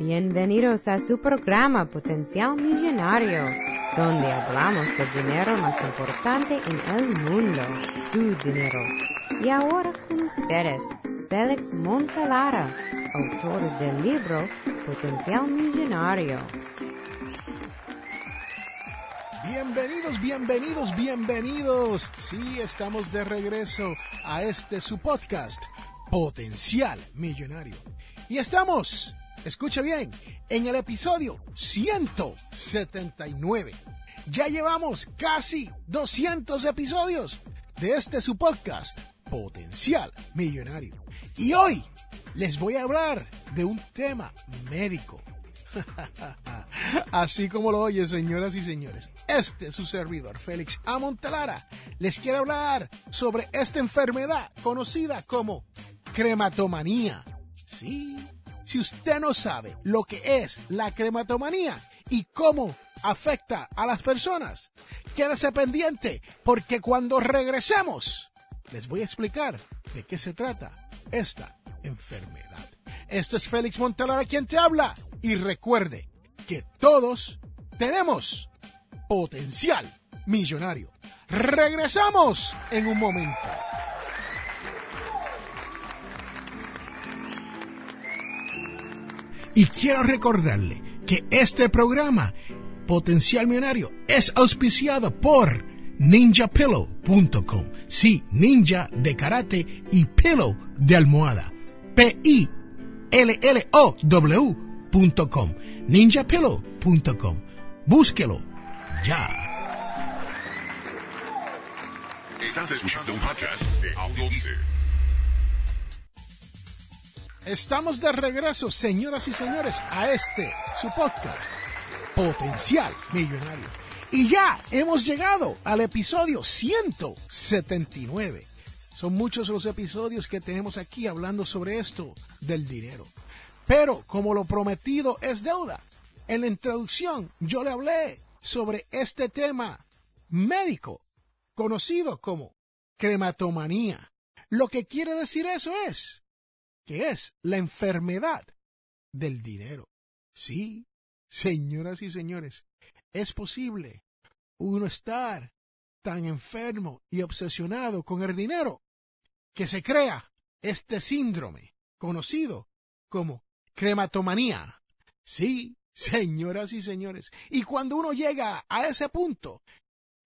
Bienvenidos a su programa Potencial Millonario, donde hablamos del dinero más importante en el mundo, su dinero. Y ahora con ustedes, Félix Montelara, autor del libro Potencial Millonario. Bienvenidos, bienvenidos, bienvenidos. Sí, estamos de regreso a este su podcast, Potencial Millonario. Y estamos, escucha bien, en el episodio 179. Ya llevamos casi 200 episodios de este su podcast, Potencial Millonario. Y hoy les voy a hablar de un tema médico. Así como lo oye, señoras y señores, este es su servidor, Félix Amontelara, les quiero hablar sobre esta enfermedad conocida como crematomanía. Sí, si usted no sabe lo que es la crematomanía y cómo afecta a las personas, quédese pendiente porque cuando regresemos les voy a explicar de qué se trata esta enfermedad. Esto es Félix Montelara quien te habla y recuerde que todos tenemos potencial millonario. Regresamos en un momento. Y quiero recordarle que este programa, Potencial Millonario, es auspiciado por ninjapillow.com. Sí, ninja de karate y pillow de almohada. P-I-L-L-O-W.com. ninjapillow.com. Búsquelo ya. Estás escuchando un podcast de Estamos de regreso, señoras y señores, a este, su podcast, Potencial Millonario. Y ya hemos llegado al episodio 179. Son muchos los episodios que tenemos aquí hablando sobre esto del dinero. Pero como lo prometido es deuda, en la introducción yo le hablé sobre este tema médico conocido como crematomanía. Lo que quiere decir eso es que es la enfermedad del dinero. Sí, señoras y señores, es posible uno estar tan enfermo y obsesionado con el dinero que se crea este síndrome conocido como crematomanía. Sí, señoras y señores. Y cuando uno llega a ese punto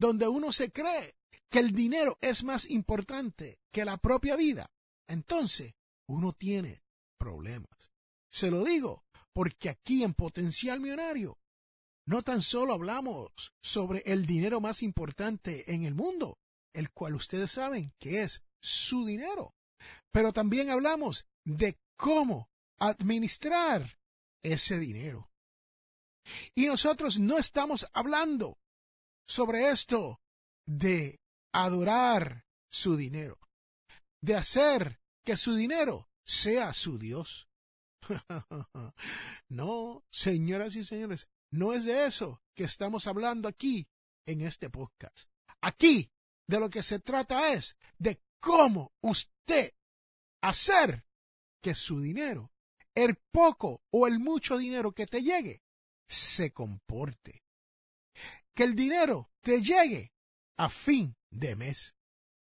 donde uno se cree que el dinero es más importante que la propia vida, entonces uno tiene problemas. Se lo digo porque aquí en Potencial Millonario no tan solo hablamos sobre el dinero más importante en el mundo, el cual ustedes saben que es su dinero, pero también hablamos de cómo administrar ese dinero. Y nosotros no estamos hablando sobre esto de adorar su dinero, de hacer que su dinero sea su Dios. no, señoras y señores, no es de eso que estamos hablando aquí en este podcast. Aquí de lo que se trata es de cómo usted hacer que su dinero, el poco o el mucho dinero que te llegue, se comporte. Que el dinero te llegue a fin de mes.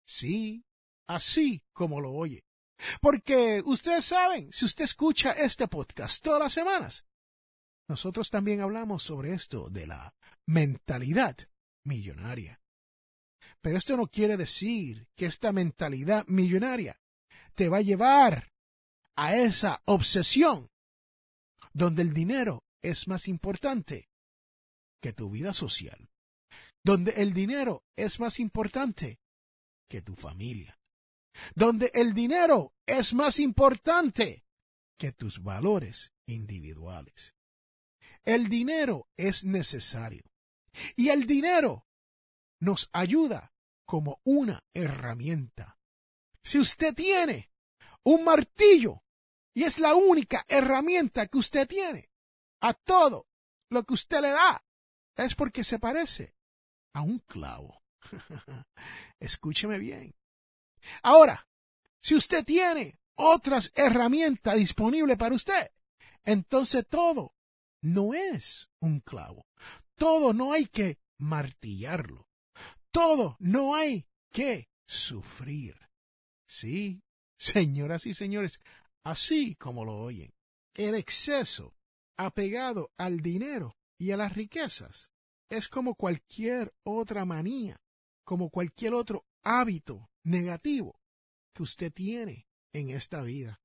Sí, así como lo oye. Porque ustedes saben, si usted escucha este podcast todas las semanas, nosotros también hablamos sobre esto de la mentalidad millonaria. Pero esto no quiere decir que esta mentalidad millonaria te va a llevar a esa obsesión donde el dinero es más importante que tu vida social, donde el dinero es más importante que tu familia, donde el dinero es más importante que tus valores individuales. El dinero es necesario y el dinero nos ayuda como una herramienta. Si usted tiene un martillo y es la única herramienta que usted tiene, a todo lo que usted le da es porque se parece a un clavo. Escúcheme bien. Ahora, si usted tiene otras herramientas disponibles para usted, entonces todo no es un clavo. Todo no hay que martillarlo. Todo no hay que sufrir. Sí, señoras y señores, así como lo oyen, el exceso apegado al dinero y a las riquezas es como cualquier otra manía, como cualquier otro hábito negativo que usted tiene en esta vida.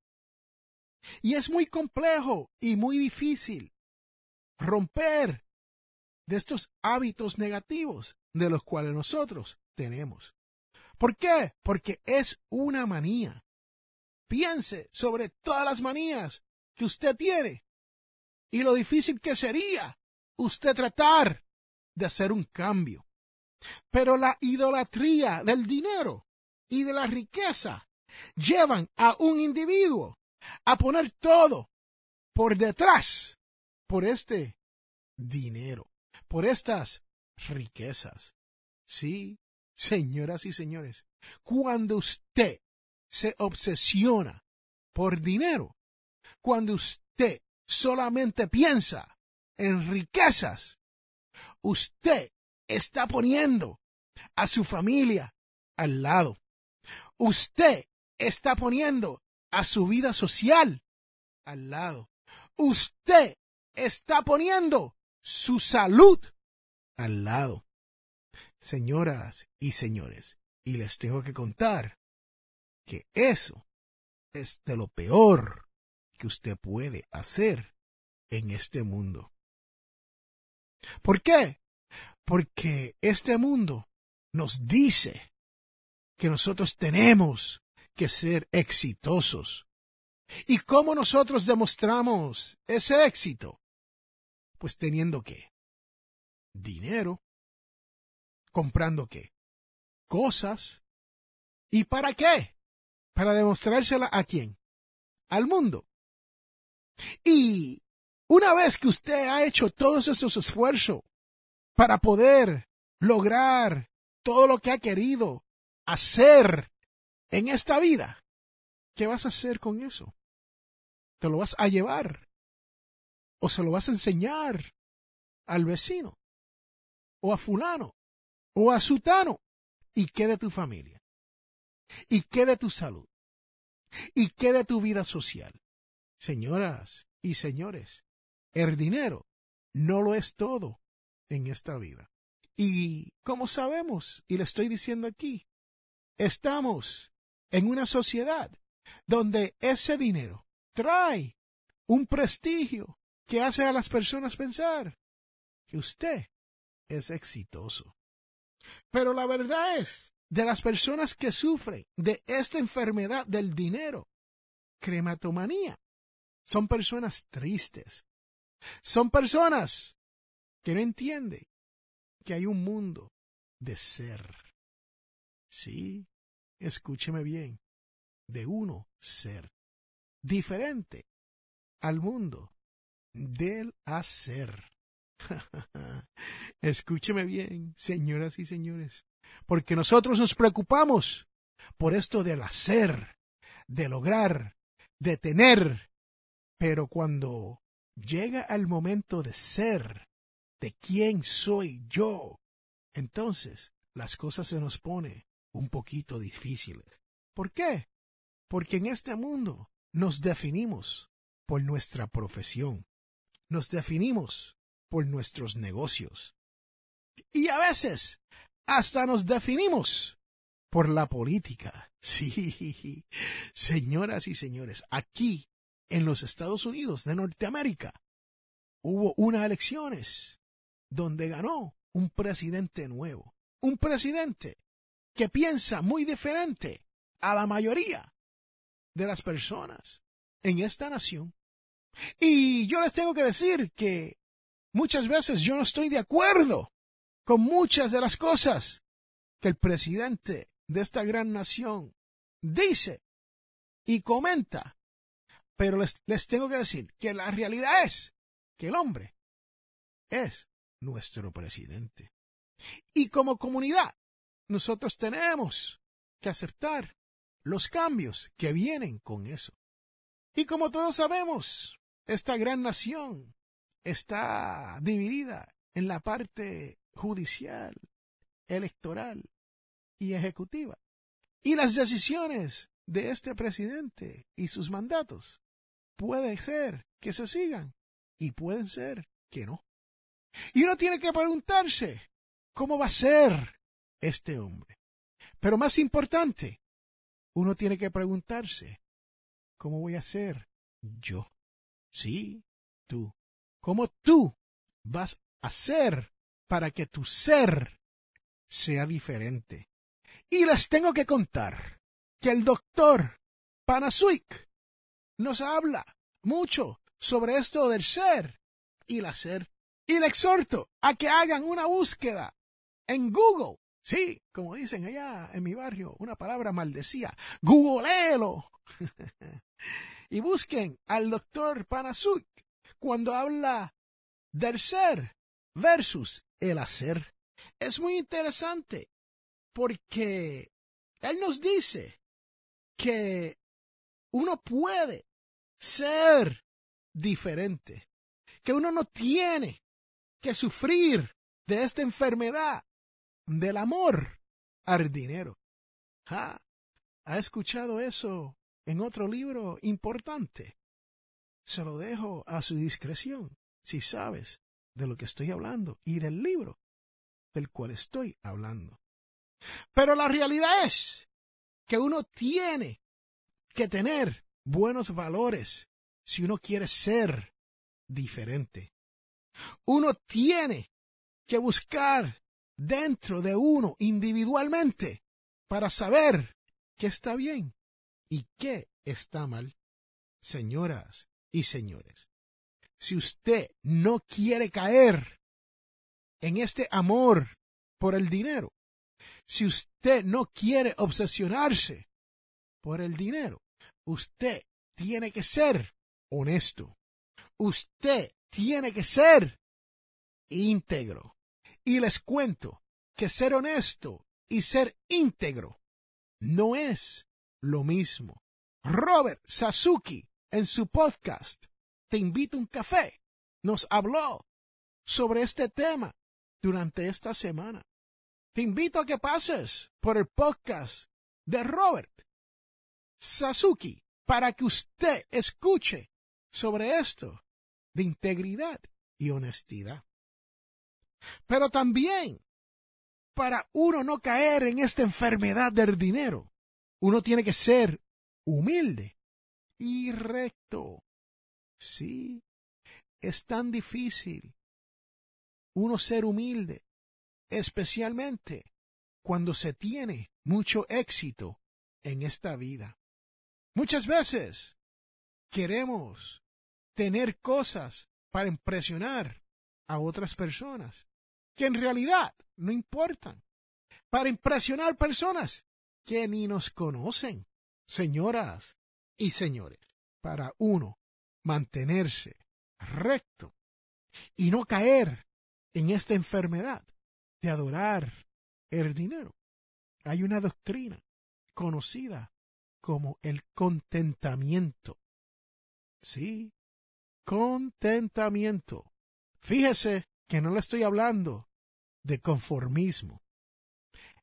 Y es muy complejo y muy difícil romper de estos hábitos negativos de los cuales nosotros tenemos. ¿Por qué? Porque es una manía. Piense sobre todas las manías que usted tiene y lo difícil que sería usted tratar de hacer un cambio. Pero la idolatría del dinero y de la riqueza llevan a un individuo a poner todo por detrás por este dinero, por estas riquezas. Sí, señoras y señores, cuando usted se obsesiona por dinero, cuando usted solamente piensa en riquezas, usted está poniendo a su familia al lado. Usted está poniendo a su vida social al lado. Usted está poniendo su salud al lado. Señoras y señores, y les tengo que contar que eso es de lo peor que usted puede hacer en este mundo. ¿Por qué? Porque este mundo nos dice que nosotros tenemos que ser exitosos. ¿Y cómo nosotros demostramos ese éxito? Pues teniendo qué? Dinero. ¿Comprando qué? Cosas. ¿Y para qué? Para demostrársela a quién? Al mundo. Y una vez que usted ha hecho todos esos esfuerzos para poder lograr todo lo que ha querido hacer en esta vida, ¿qué vas a hacer con eso? ¿Te lo vas a llevar? ¿O se lo vas a enseñar al vecino? ¿O a fulano? ¿O a sutano? ¿Y qué de tu familia? ¿Y qué de tu salud? ¿Y qué de tu vida social? Señoras y señores, el dinero no lo es todo en esta vida. Y como sabemos, y le estoy diciendo aquí, estamos en una sociedad donde ese dinero trae un prestigio que hace a las personas pensar que usted es exitoso. Pero la verdad es, de las personas que sufren de esta enfermedad del dinero, crematomanía, son personas tristes. Son personas que no entienden que hay un mundo de ser. Sí, escúcheme bien, de uno ser, diferente al mundo del hacer. escúcheme bien, señoras y señores, porque nosotros nos preocupamos por esto del hacer, de lograr, de tener, pero cuando llega el momento de ser, de quién soy yo, entonces las cosas se nos ponen un poquito difíciles. ¿Por qué? Porque en este mundo nos definimos por nuestra profesión, nos definimos por nuestros negocios y a veces hasta nos definimos por la política. Sí, señoras y señores, aquí en los Estados Unidos de Norteamérica hubo unas elecciones donde ganó un presidente nuevo, un presidente que piensa muy diferente a la mayoría de las personas en esta nación. Y yo les tengo que decir que muchas veces yo no estoy de acuerdo con muchas de las cosas que el presidente de esta gran nación dice y comenta. Pero les, les tengo que decir que la realidad es que el hombre es nuestro presidente. Y como comunidad, nosotros tenemos que aceptar los cambios que vienen con eso. Y como todos sabemos, esta gran nación está dividida en la parte judicial, electoral y ejecutiva. Y las decisiones de este presidente y sus mandatos puede ser que se sigan y pueden ser que no. Y uno tiene que preguntarse, ¿cómo va a ser este hombre? Pero más importante, uno tiene que preguntarse, ¿cómo voy a ser yo? Sí, tú. ¿Cómo tú vas a ser para que tu ser sea diferente? Y les tengo que contar que el doctor Panasuik nos habla mucho sobre esto del ser y el hacer. Y le exhorto a que hagan una búsqueda en Google. Sí, como dicen allá en mi barrio, una palabra maldecía. Googleelo. y busquen al doctor Panasuik cuando habla del ser versus el hacer. Es muy interesante porque él nos dice que uno puede ser diferente, que uno no tiene que sufrir de esta enfermedad del amor al dinero. ¿Ha escuchado eso en otro libro importante? Se lo dejo a su discreción, si sabes de lo que estoy hablando y del libro del cual estoy hablando. Pero la realidad es que uno tiene que tener buenos valores si uno quiere ser diferente. Uno tiene que buscar dentro de uno individualmente para saber qué está bien y qué está mal. Señoras y señores, si usted no quiere caer en este amor por el dinero, si usted no quiere obsesionarse por el dinero, usted tiene que ser honesto. Usted tiene que ser íntegro. Y les cuento que ser honesto y ser íntegro no es lo mismo. Robert Sasuki, en su podcast Te invito a un café, nos habló sobre este tema durante esta semana. Te invito a que pases por el podcast de Robert Sasuki para que usted escuche sobre esto de integridad y honestidad. Pero también, para uno no caer en esta enfermedad del dinero, uno tiene que ser humilde y recto. Sí, es tan difícil uno ser humilde, especialmente cuando se tiene mucho éxito en esta vida. Muchas veces queremos tener cosas para impresionar a otras personas que en realidad no importan. Para impresionar personas que ni nos conocen. Señoras y señores, para uno mantenerse recto y no caer en esta enfermedad de adorar el dinero. Hay una doctrina conocida como el contentamiento. Sí, contentamiento. Fíjese que no le estoy hablando de conformismo.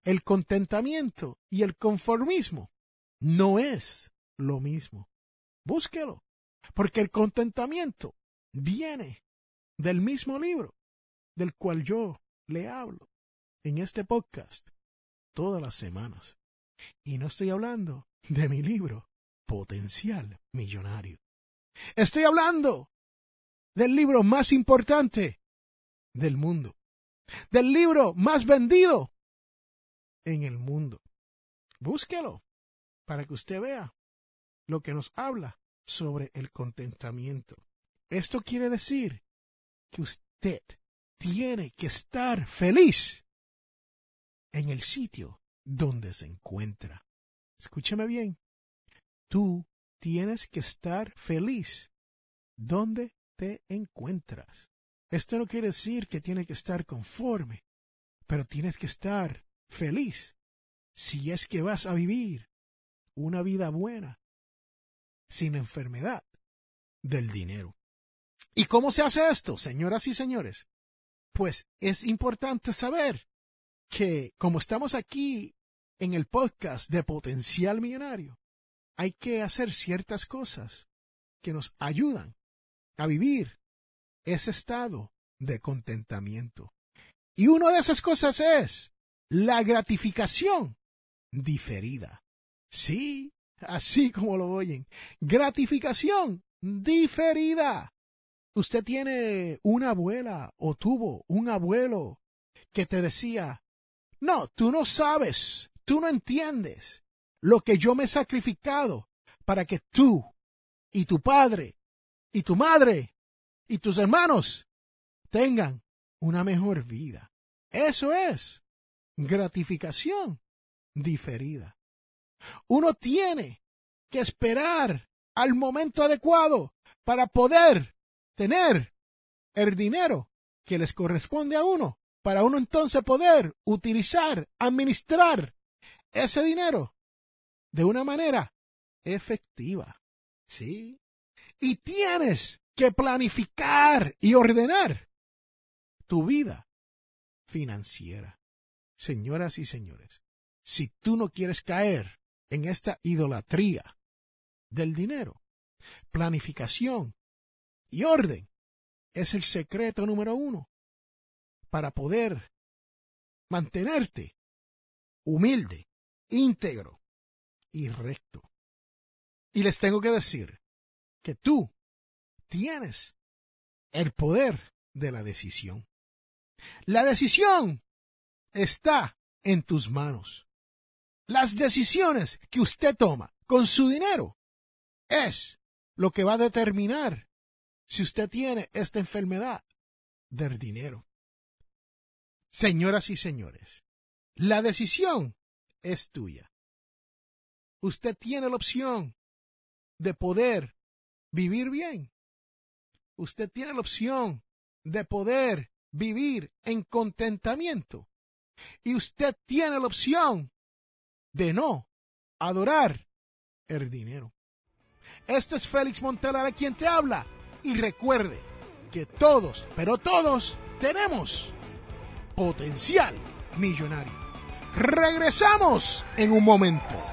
El contentamiento y el conformismo no es lo mismo. Búsquelo, porque el contentamiento viene del mismo libro del cual yo le hablo en este podcast todas las semanas. Y no estoy hablando de mi libro Potencial Millonario. Estoy hablando del libro más importante del mundo, del libro más vendido en el mundo. Búsquelo para que usted vea lo que nos habla sobre el contentamiento. Esto quiere decir que usted tiene que estar feliz en el sitio donde se encuentra. Escúchame bien. Tú tienes que estar feliz donde encuentras. Esto no quiere decir que tienes que estar conforme, pero tienes que estar feliz si es que vas a vivir una vida buena, sin enfermedad del dinero. ¿Y cómo se hace esto, señoras y señores? Pues es importante saber que como estamos aquí en el podcast de Potencial Millonario, hay que hacer ciertas cosas que nos ayudan a vivir ese estado de contentamiento. Y una de esas cosas es la gratificación diferida. Sí, así como lo oyen. Gratificación diferida. Usted tiene una abuela o tuvo un abuelo que te decía, no, tú no sabes, tú no entiendes lo que yo me he sacrificado para que tú y tu padre y tu madre y tus hermanos tengan una mejor vida. Eso es gratificación diferida. Uno tiene que esperar al momento adecuado para poder tener el dinero que les corresponde a uno, para uno entonces poder utilizar, administrar ese dinero de una manera efectiva. ¿Sí? Y tienes que planificar y ordenar tu vida financiera. Señoras y señores, si tú no quieres caer en esta idolatría del dinero, planificación y orden es el secreto número uno para poder mantenerte humilde, íntegro y recto. Y les tengo que decir que tú tienes el poder de la decisión. La decisión está en tus manos. Las decisiones que usted toma con su dinero es lo que va a determinar si usted tiene esta enfermedad del dinero. Señoras y señores, la decisión es tuya. Usted tiene la opción de poder vivir bien. Usted tiene la opción de poder vivir en contentamiento. Y usted tiene la opción de no adorar el dinero. Este es Félix Montelara quien te habla. Y recuerde que todos, pero todos, tenemos potencial millonario. Regresamos en un momento.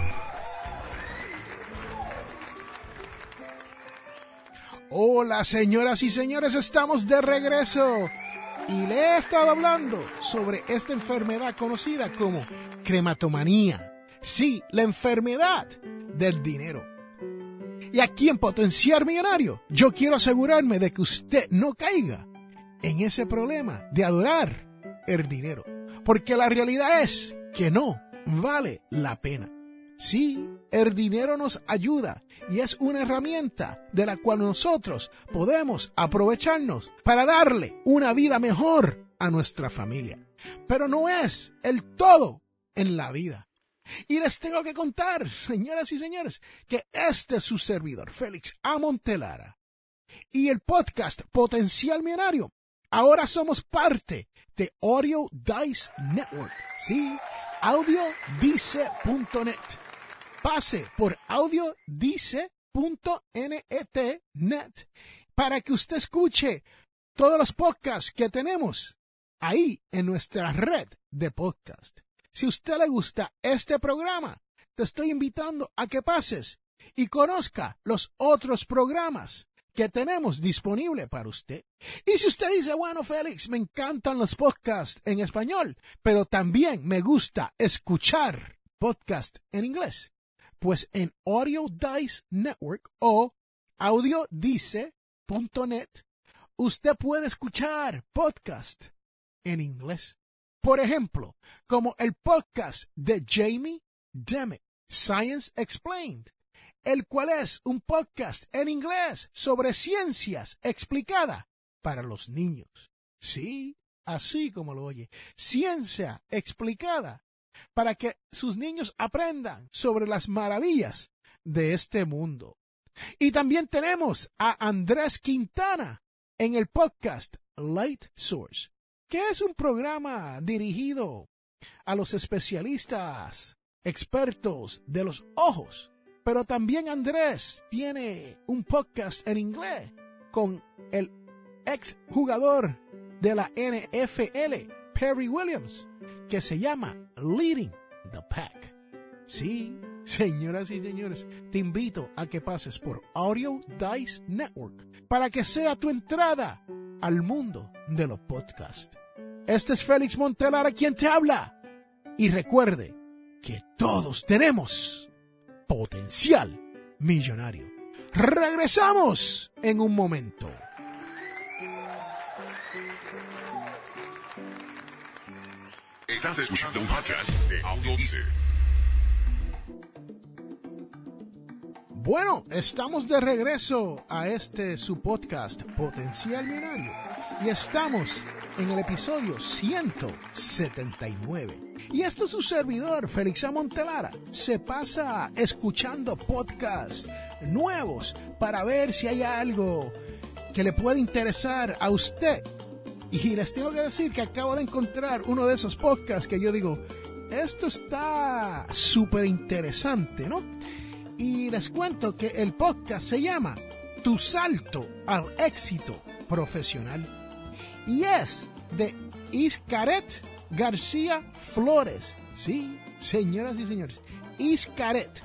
Hola señoras y señores, estamos de regreso y le he estado hablando sobre esta enfermedad conocida como crematomanía. Sí, la enfermedad del dinero. Y aquí en Potenciar Millonario, yo quiero asegurarme de que usted no caiga en ese problema de adorar el dinero. Porque la realidad es que no vale la pena. Sí, el dinero nos ayuda y es una herramienta de la cual nosotros podemos aprovecharnos para darle una vida mejor a nuestra familia. Pero no es el todo en la vida. Y les tengo que contar, señoras y señores, que este es su servidor, Félix Amontelara, y el podcast Potencial Millonario. Ahora somos parte de Audio Dice Network. Sí, audiodice.net pase por audiodice.net para que usted escuche todos los podcasts que tenemos ahí en nuestra red de podcast. Si usted le gusta este programa, te estoy invitando a que pases y conozca los otros programas que tenemos disponible para usted. Y si usted dice, bueno, Félix, me encantan los podcasts en español, pero también me gusta escuchar podcast en inglés pues en Audio Dice Network o audiodice.net usted puede escuchar podcast en inglés. Por ejemplo, como el podcast de Jamie Demick, Science Explained, el cual es un podcast en inglés sobre ciencias explicada para los niños. Sí, así como lo oye, ciencia explicada para que sus niños aprendan sobre las maravillas de este mundo. Y también tenemos a Andrés Quintana en el podcast Light Source, que es un programa dirigido a los especialistas, expertos de los ojos. Pero también Andrés tiene un podcast en inglés con el ex jugador de la NFL, Perry Williams, que se llama Leading the Pack. Sí, señoras y señores, te invito a que pases por Audio Dice Network para que sea tu entrada al mundo de los podcasts. Este es Félix Montelara quien te habla. Y recuerde que todos tenemos potencial millonario. Regresamos en un momento. Estás escuchando un podcast de Audio Bueno, estamos de regreso a este su podcast Potencial Millonario y estamos en el episodio 179. Y esto es su servidor, Félix Montelara. Se pasa escuchando podcasts nuevos para ver si hay algo que le puede interesar a usted y les tengo que decir que acabo de encontrar uno de esos podcasts que yo digo, esto está súper interesante, ¿no? Y les cuento que el podcast se llama Tu salto al éxito profesional. Y es de Iscaret García Flores. Sí, señoras y señores, Iscaret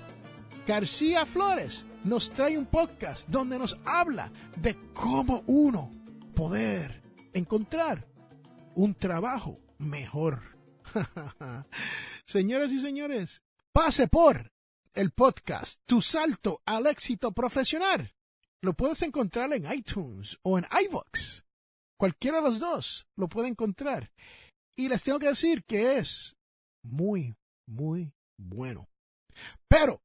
García Flores nos trae un podcast donde nos habla de cómo uno poder encontrar un trabajo mejor. Señoras y señores, pase por el podcast Tu Salto al Éxito Profesional. Lo puedes encontrar en iTunes o en iVoox. Cualquiera de los dos lo puede encontrar. Y les tengo que decir que es muy, muy bueno. Pero,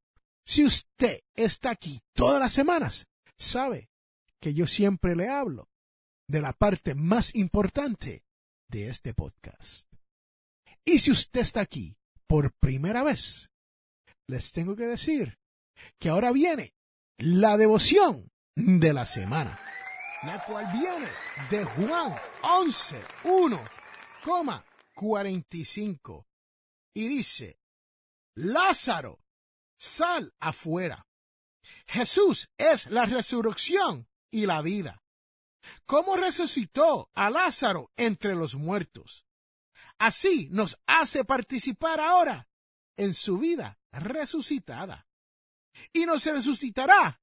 si usted está aquí todas las semanas, sabe que yo siempre le hablo de la parte más importante de este podcast. Y si usted está aquí por primera vez, les tengo que decir que ahora viene la devoción de la semana, la cual viene de Juan 11, 1, 45 y dice, Lázaro, sal afuera. Jesús es la resurrección y la vida. ¿Cómo resucitó a Lázaro entre los muertos? Así nos hace participar ahora en su vida resucitada. Y nos resucitará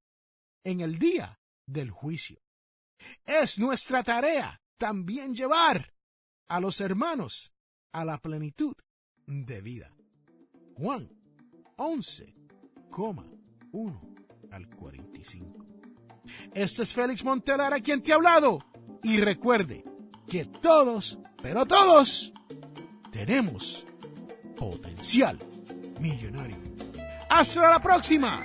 en el día del juicio. Es nuestra tarea también llevar a los hermanos a la plenitud de vida. Juan 11, 1 al 45. Este es Félix Montelara quien te ha hablado. Y recuerde que todos, pero todos, tenemos potencial millonario. Hasta la próxima.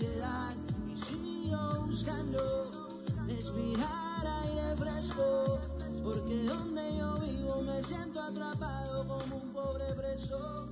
y sigo buscando respirar aire fresco porque donde yo vivo me siento atrapado como un pobre preso